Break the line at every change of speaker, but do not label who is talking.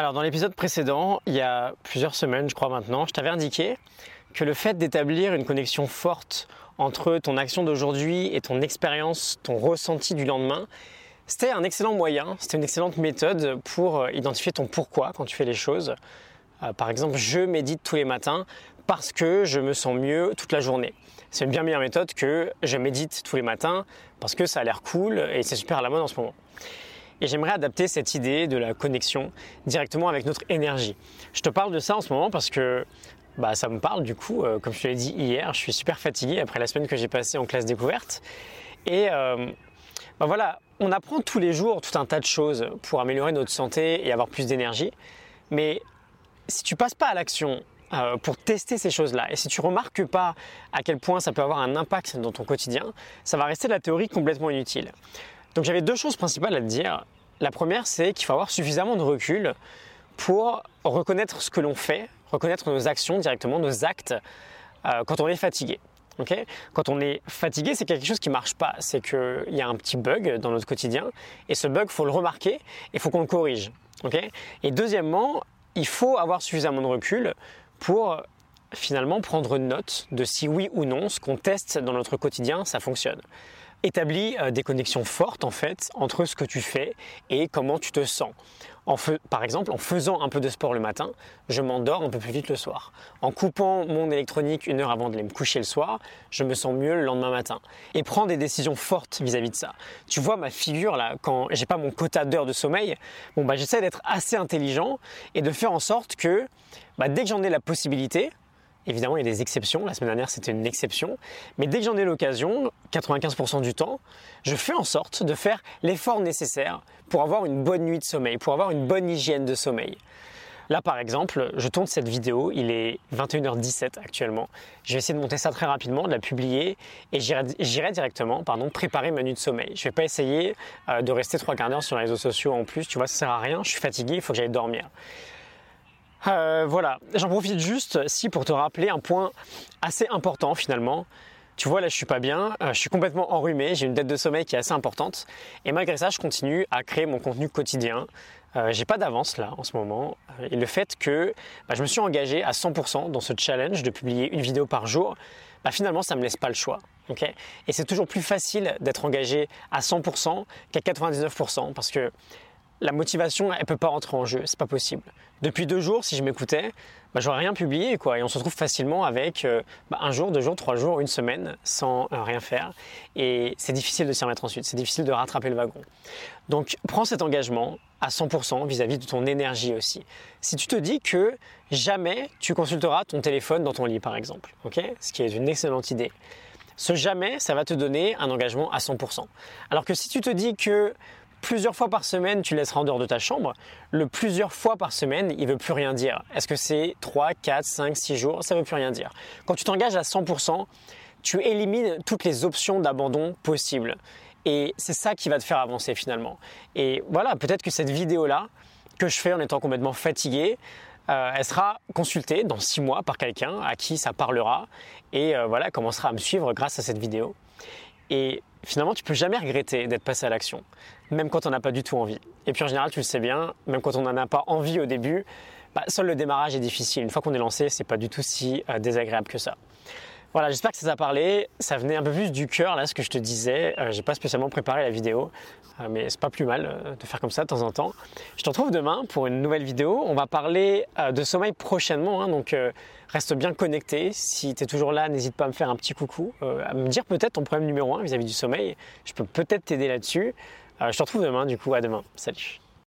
Alors dans l'épisode précédent, il y a plusieurs semaines je crois maintenant, je t'avais indiqué que le fait d'établir une connexion forte entre ton action d'aujourd'hui et ton expérience, ton ressenti du lendemain, c'était un excellent moyen, c'était une excellente méthode pour euh, identifier ton pourquoi quand tu fais les choses. Euh, par exemple, je médite tous les matins parce que je me sens mieux toute la journée. C'est une bien meilleure méthode que je médite tous les matins parce que ça a l'air cool et c'est super à la mode en ce moment. Et j'aimerais adapter cette idée de la connexion directement avec notre énergie. Je te parle de ça en ce moment parce que bah, ça me parle du coup, euh, comme je te l'ai dit hier, je suis super fatigué après la semaine que j'ai passée en classe découverte. Et euh, bah, voilà, on apprend tous les jours tout un tas de choses pour améliorer notre santé et avoir plus d'énergie. Mais si tu passes pas à l'action euh, pour tester ces choses-là, et si tu remarques pas à quel point ça peut avoir un impact dans ton quotidien, ça va rester de la théorie complètement inutile. Donc j'avais deux choses principales à te dire. La première, c'est qu'il faut avoir suffisamment de recul pour reconnaître ce que l'on fait, reconnaître nos actions directement, nos actes, euh, quand on est fatigué. quand on est fatigué, c'est quelque chose qui ne marche pas. C'est qu'il y a un petit bug dans notre quotidien et ce bug, il faut le remarquer et il faut qu'on le corrige. et deuxièmement, il faut avoir suffisamment de recul pour finalement prendre note de si oui ou non ce qu'on teste dans notre quotidien, ça fonctionne établis euh, des connexions fortes en fait entre ce que tu fais et comment tu te sens. par exemple, en faisant un peu de sport le matin, je m'endors un peu plus vite le soir. En coupant mon électronique une heure avant de me coucher le soir, je me sens mieux le lendemain matin. Et prends des décisions fortes vis-à-vis de ça. Tu vois ma figure là, quand j'ai pas mon quota d'heures de sommeil, bon bah j'essaie d'être assez intelligent et de faire en sorte que bah, dès que j'en ai la possibilité, Évidemment, il y a des exceptions. La semaine dernière, c'était une exception. Mais dès que j'en ai l'occasion, 95% du temps, je fais en sorte de faire l'effort nécessaire pour avoir une bonne nuit de sommeil, pour avoir une bonne hygiène de sommeil. Là, par exemple, je tourne cette vidéo, il est 21h17 actuellement. Je vais essayer de monter ça très rapidement, de la publier et j'irai directement pardon, préparer ma nuit de sommeil. Je ne vais pas essayer euh, de rester trois quarts d'heure sur les réseaux sociaux en plus, tu vois, ça sert à rien, je suis fatigué, il faut que j'aille dormir. Euh, voilà, j'en profite juste si pour te rappeler un point assez important finalement. Tu vois là je suis pas bien, euh, je suis complètement enrhumé, j'ai une dette de sommeil qui est assez importante et malgré ça je continue à créer mon contenu quotidien. Euh, j'ai pas d'avance là en ce moment et le fait que bah, je me suis engagé à 100% dans ce challenge de publier une vidéo par jour, bah, finalement ça me laisse pas le choix. et c'est toujours plus facile d'être engagé à 100% qu'à 99% parce que la motivation, elle peut pas rentrer en jeu, c'est pas possible. Depuis deux jours, si je m'écoutais, bah, j'aurais rien publié, quoi. Et on se retrouve facilement avec euh, bah, un jour, deux jours, trois jours, une semaine sans euh, rien faire. Et c'est difficile de s'y remettre ensuite, c'est difficile de rattraper le wagon. Donc, prends cet engagement à 100% vis-à-vis de ton énergie aussi. Si tu te dis que jamais tu consulteras ton téléphone dans ton lit, par exemple, ok? Ce qui est une excellente idée. Ce jamais, ça va te donner un engagement à 100%. Alors que si tu te dis que plusieurs fois par semaine, tu laisseras en dehors de ta chambre. Le plusieurs fois par semaine, il veut plus rien dire. Est-ce que c'est 3, 4, 5, 6 jours? Ça veut plus rien dire. Quand tu t'engages à 100%, tu élimines toutes les options d'abandon possibles. Et c'est ça qui va te faire avancer finalement. Et voilà, peut-être que cette vidéo-là, que je fais en étant complètement fatigué, euh, elle sera consultée dans 6 mois par quelqu'un à qui ça parlera et euh, voilà, commencera à me suivre grâce à cette vidéo. Et finalement, tu peux jamais regretter d'être passé à l'action, même quand on n'a pas du tout envie. Et puis en général, tu le sais bien, même quand on n'en a pas envie au début, bah, seul le démarrage est difficile. Une fois qu'on est lancé, c'est pas du tout si euh, désagréable que ça. Voilà, j'espère que ça t'a parlé. Ça venait un peu plus du cœur, là, ce que je te disais. Euh, j'ai pas spécialement préparé la vidéo, euh, mais c'est pas plus mal euh, de faire comme ça de temps en temps. Je te retrouve demain pour une nouvelle vidéo. On va parler de sommeil prochainement, hein, donc reste bien connecté. Si tu es toujours là, n'hésite pas à me faire un petit coucou, à me dire peut-être ton problème numéro un vis-à-vis du sommeil. Je peux peut-être t'aider là-dessus. je te retrouve demain, du coup, à demain. Salut